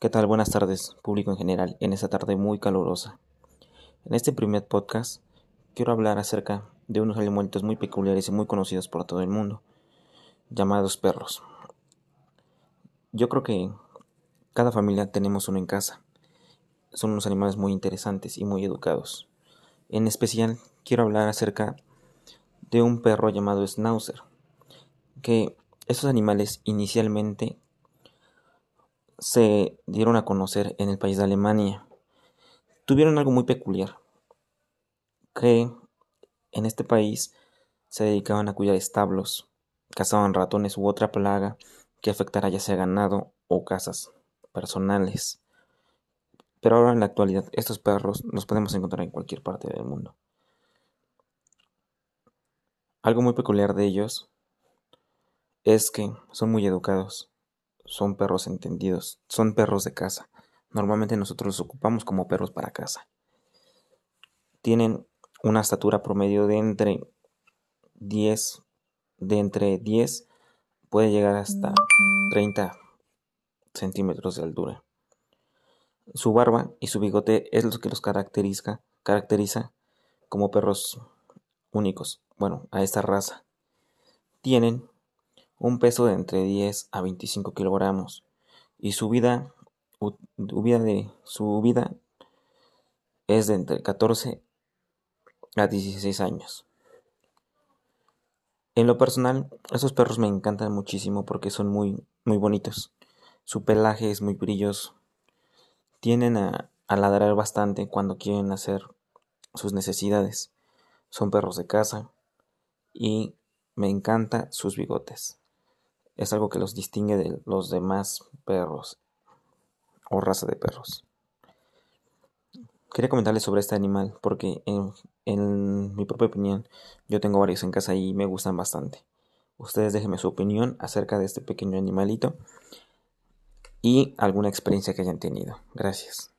¿Qué tal? Buenas tardes, público en general, en esta tarde muy calurosa. En este primer podcast quiero hablar acerca de unos alimentos muy peculiares y muy conocidos por todo el mundo, llamados perros. Yo creo que cada familia tenemos uno en casa. Son unos animales muy interesantes y muy educados. En especial quiero hablar acerca de un perro llamado Schnauzer, que esos animales inicialmente se dieron a conocer en el país de Alemania. Tuvieron algo muy peculiar, que en este país se dedicaban a cuidar establos, cazaban ratones u otra plaga que afectara ya sea ganado o casas personales. Pero ahora en la actualidad estos perros los podemos encontrar en cualquier parte del mundo. Algo muy peculiar de ellos es que son muy educados son perros entendidos, son perros de casa. Normalmente nosotros los ocupamos como perros para casa. Tienen una estatura promedio de entre 10, de entre 10 puede llegar hasta 30 centímetros de altura. Su barba y su bigote es lo que los caracteriza, caracteriza como perros únicos. Bueno, a esta raza. Tienen un peso de entre 10 a 25 kilogramos y su vida, de, su vida es de entre 14 a 16 años. En lo personal, esos perros me encantan muchísimo porque son muy, muy bonitos. Su pelaje es muy brilloso. Tienen a, a ladrar bastante cuando quieren hacer sus necesidades. Son perros de casa y me encantan sus bigotes es algo que los distingue de los demás perros o raza de perros. Quería comentarles sobre este animal porque en, en, mi propia opinión yo tengo varios en casa y me gustan bastante. Ustedes déjenme su opinión acerca de este pequeño animalito y alguna experiencia que hayan tenido. Gracias.